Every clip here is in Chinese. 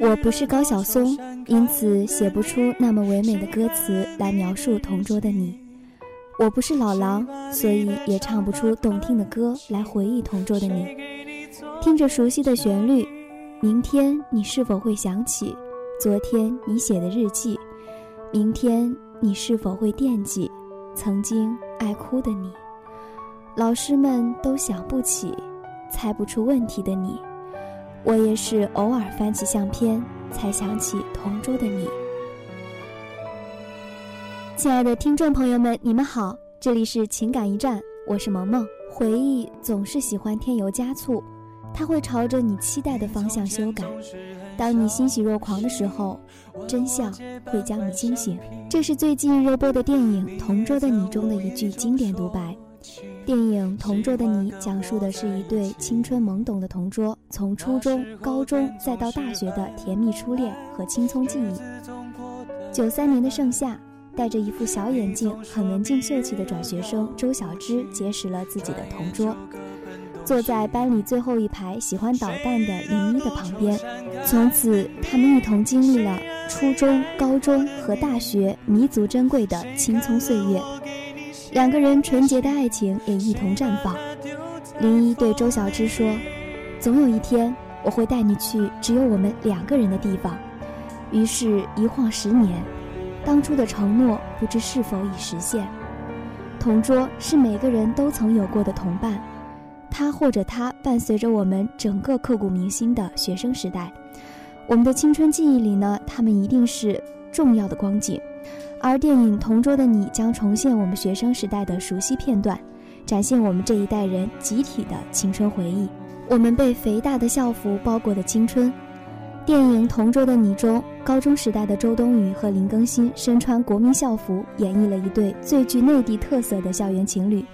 我不是高晓松，因此写不出那么唯美的歌词来描述同桌的你。我不是老狼，所以也唱不出动听的歌来回忆同桌的你。听着熟悉的旋律，明天你是否会想起昨天你写的日记？明天你是否会惦记曾经爱哭的你？老师们都想不起，猜不出问题的你。我也是偶尔翻起相片，才想起同桌的你。亲爱的听众朋友们，你们好，这里是情感驿站，我是萌萌。回忆总是喜欢添油加醋，它会朝着你期待的方向修改。当你欣喜若狂的时候，真相会将你惊醒。这是最近热播的电影《同桌的你》中的一句经典独白。电影《同桌的你》讲述的是一对青春懵懂的同桌，从初中、高中再到大学的甜蜜初恋和青葱记忆。九三年的盛夏，戴着一副小眼镜、很文静秀气的转学生周小栀结识了自己的同桌，坐在班里最后一排、喜欢捣蛋的林一的旁边。从此，他们一同经历了初中、高中和大学弥足珍贵的青葱岁月。两个人纯洁的爱情也一同绽放。林一对周小栀说：“总有一天，我会带你去只有我们两个人的地方。”于是，一晃十年，当初的承诺不知是否已实现。同桌是每个人都曾有过的同伴，他或者她伴随着我们整个刻骨铭心的学生时代。我们的青春记忆里呢，他们一定是重要的光景。而电影《同桌的你》将重现我们学生时代的熟悉片段，展现我们这一代人集体的青春回忆。我们被肥大的校服包裹的青春。电影《同桌的你》中，高中时代的周冬雨和林更新身穿国民校服，演绎了一对最具内地特色的校园情侣。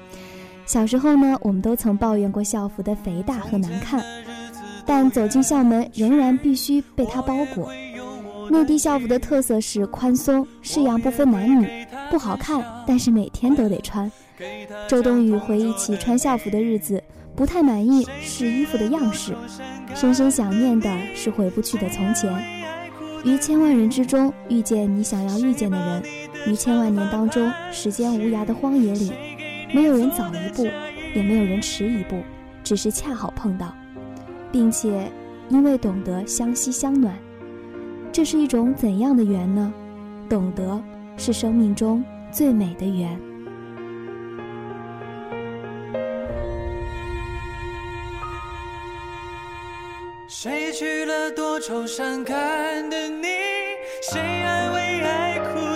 小时候呢，我们都曾抱怨过校服的肥大和难看，但走进校门，仍然必须被它包裹。内地校服的特色是宽松，式样不分男女，不好看，但是每天都得穿。周冬雨回忆起穿校服的日子，不太满意试衣服的样式，深深想念的是回不去的从前。于千万人之中遇见你想要遇见的人，于千万年当中时间无涯的荒野里，没有人早一步，也没有人迟一步，只是恰好碰到，并且因为懂得相惜相暖。这是一种怎样的缘呢？懂得是生命中最美的缘。谁娶了多愁善感的你？谁安慰爱哭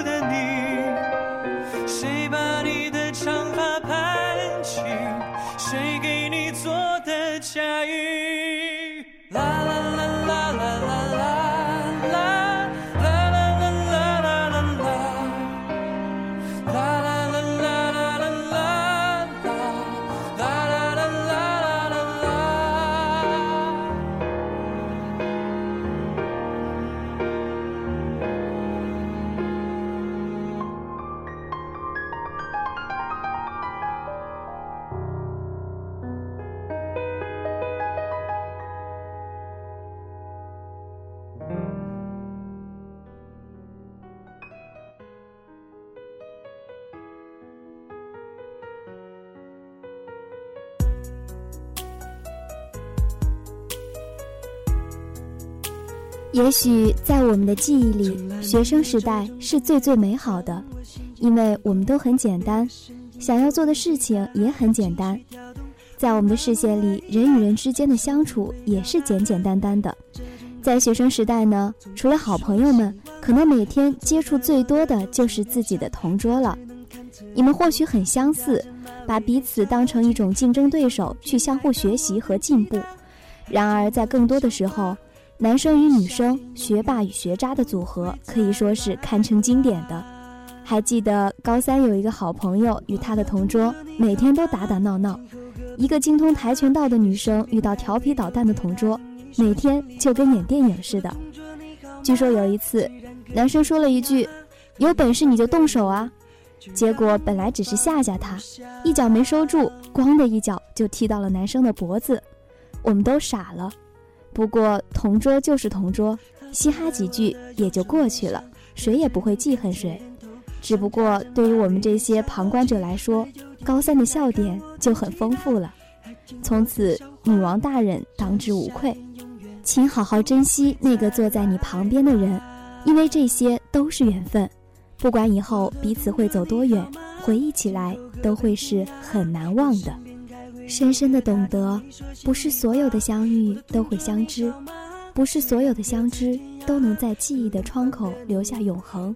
也许在我们的记忆里，学生时代是最最美好的，因为我们都很简单，想要做的事情也很简单。在我们的视线里，人与人之间的相处也是简简单单的。在学生时代呢，除了好朋友们，可能每天接触最多的就是自己的同桌了。你们或许很相似，把彼此当成一种竞争对手去相互学习和进步。然而，在更多的时候，男生与女生、学霸与学渣的组合可以说是堪称经典的。还记得高三有一个好朋友与他的同桌每天都打打闹闹，一个精通跆拳道的女生遇到调皮捣蛋的同桌，每天就跟演电影似的。据说有一次，男生说了一句：“有本事你就动手啊！”结果本来只是吓吓他，一脚没收住，咣的一脚就踢到了男生的脖子。我们都傻了。不过同桌就是同桌，嘻哈几句也就过去了，谁也不会记恨谁。只不过对于我们这些旁观者来说，高三的笑点就很丰富了。从此女王大人当之无愧，请好好珍惜那个坐在你旁边的人，因为这些都是缘分。不管以后彼此会走多远，回忆起来都会是很难忘的。深深的懂得，不是所有的相遇都会相知，不是所有的相知都能在记忆的窗口留下永恒。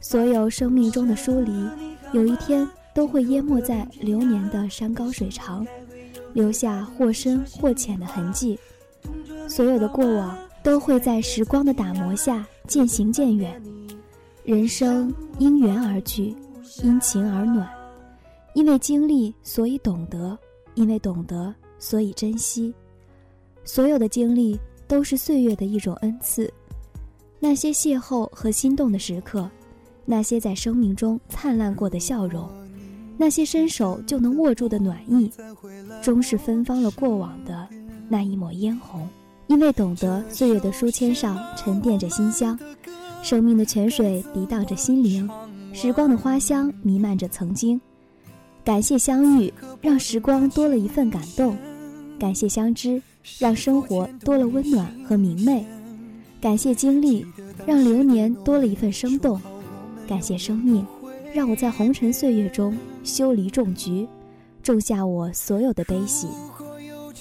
所有生命中的疏离，有一天都会淹没在流年的山高水长，留下或深或浅的痕迹。所有的过往都会在时光的打磨下渐行渐远。人生因缘而聚，因情而暖，因为经历，所以懂得；因为懂得，所以珍惜。所有的经历都是岁月的一种恩赐，那些邂逅和心动的时刻，那些在生命中灿烂过的笑容，那些伸手就能握住的暖意，终是芬芳了过往的那一抹嫣红。因为懂得，岁月的书签上沉淀着馨香。生命的泉水涤荡着心灵，时光的花香弥漫着曾经。感谢相遇，让时光多了一份感动；感谢相知，让生活多了温暖和明媚；感谢经历，让流年多了一份生动；感谢生命，让我在红尘岁月中修篱种菊，种下我所有的悲喜。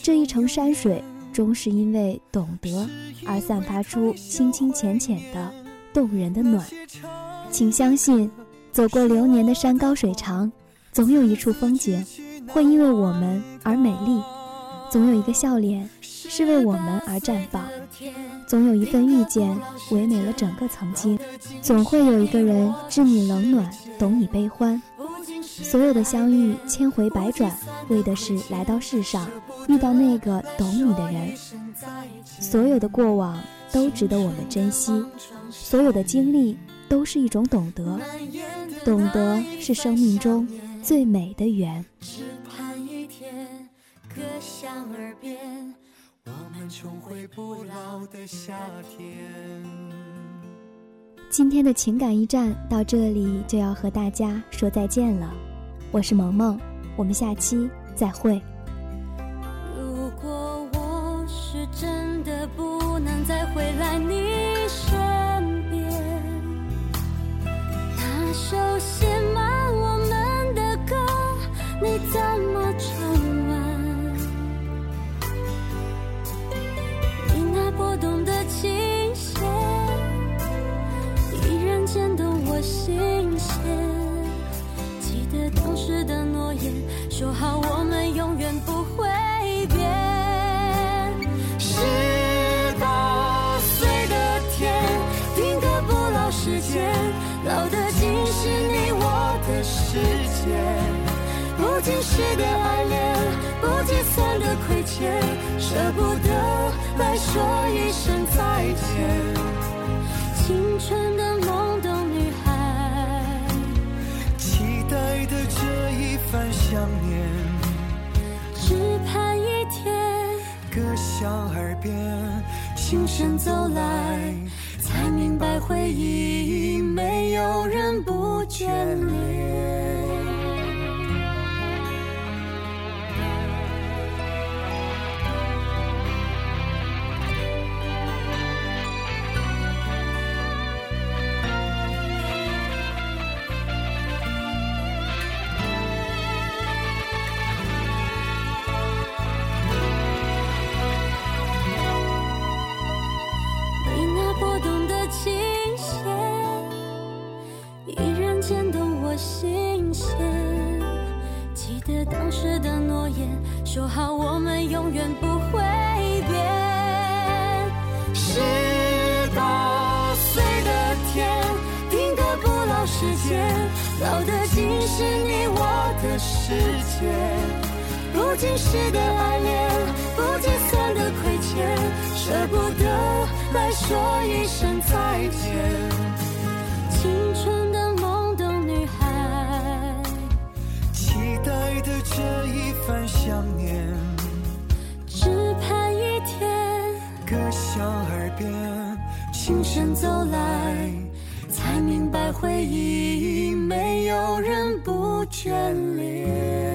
这一程山水，终是因为懂得而散发出清清浅浅的。动人的暖，请相信，走过流年的山高水长，总有一处风景会因为我们而美丽；总有一个笑脸是为我们而绽放；总有一份遇见唯美了整个曾经；总会有一个人知你冷暖，懂你悲欢。所有的相遇，千回百转，为的是来到世上遇到那个懂你的人。所有的过往。都值得我们珍惜，所有的经历都是一种懂得，懂得是生命中最美的缘。只盼一天，歌响耳边，我们重回不老的夏天今天的情感驿站到这里就要和大家说再见了，我是萌萌，我们下期再会。时的诺言，说好我们永远不会变。十八岁的天，定格不老时间，老的竟是你我的世界，不经事的爱恋，不计算的亏欠，舍不得来说一声再见。青春的想念，只盼一天，歌向耳边，轻声走来。才明白，回忆没有人不眷恋。老得尽是你我的世界。不经事的爱恋，不计算的亏欠，舍不得来说一声再见。青春的懵懂女孩，期待的这一番想念，只盼一天，歌响耳边，清晨走来，才明白回忆没有人不眷恋。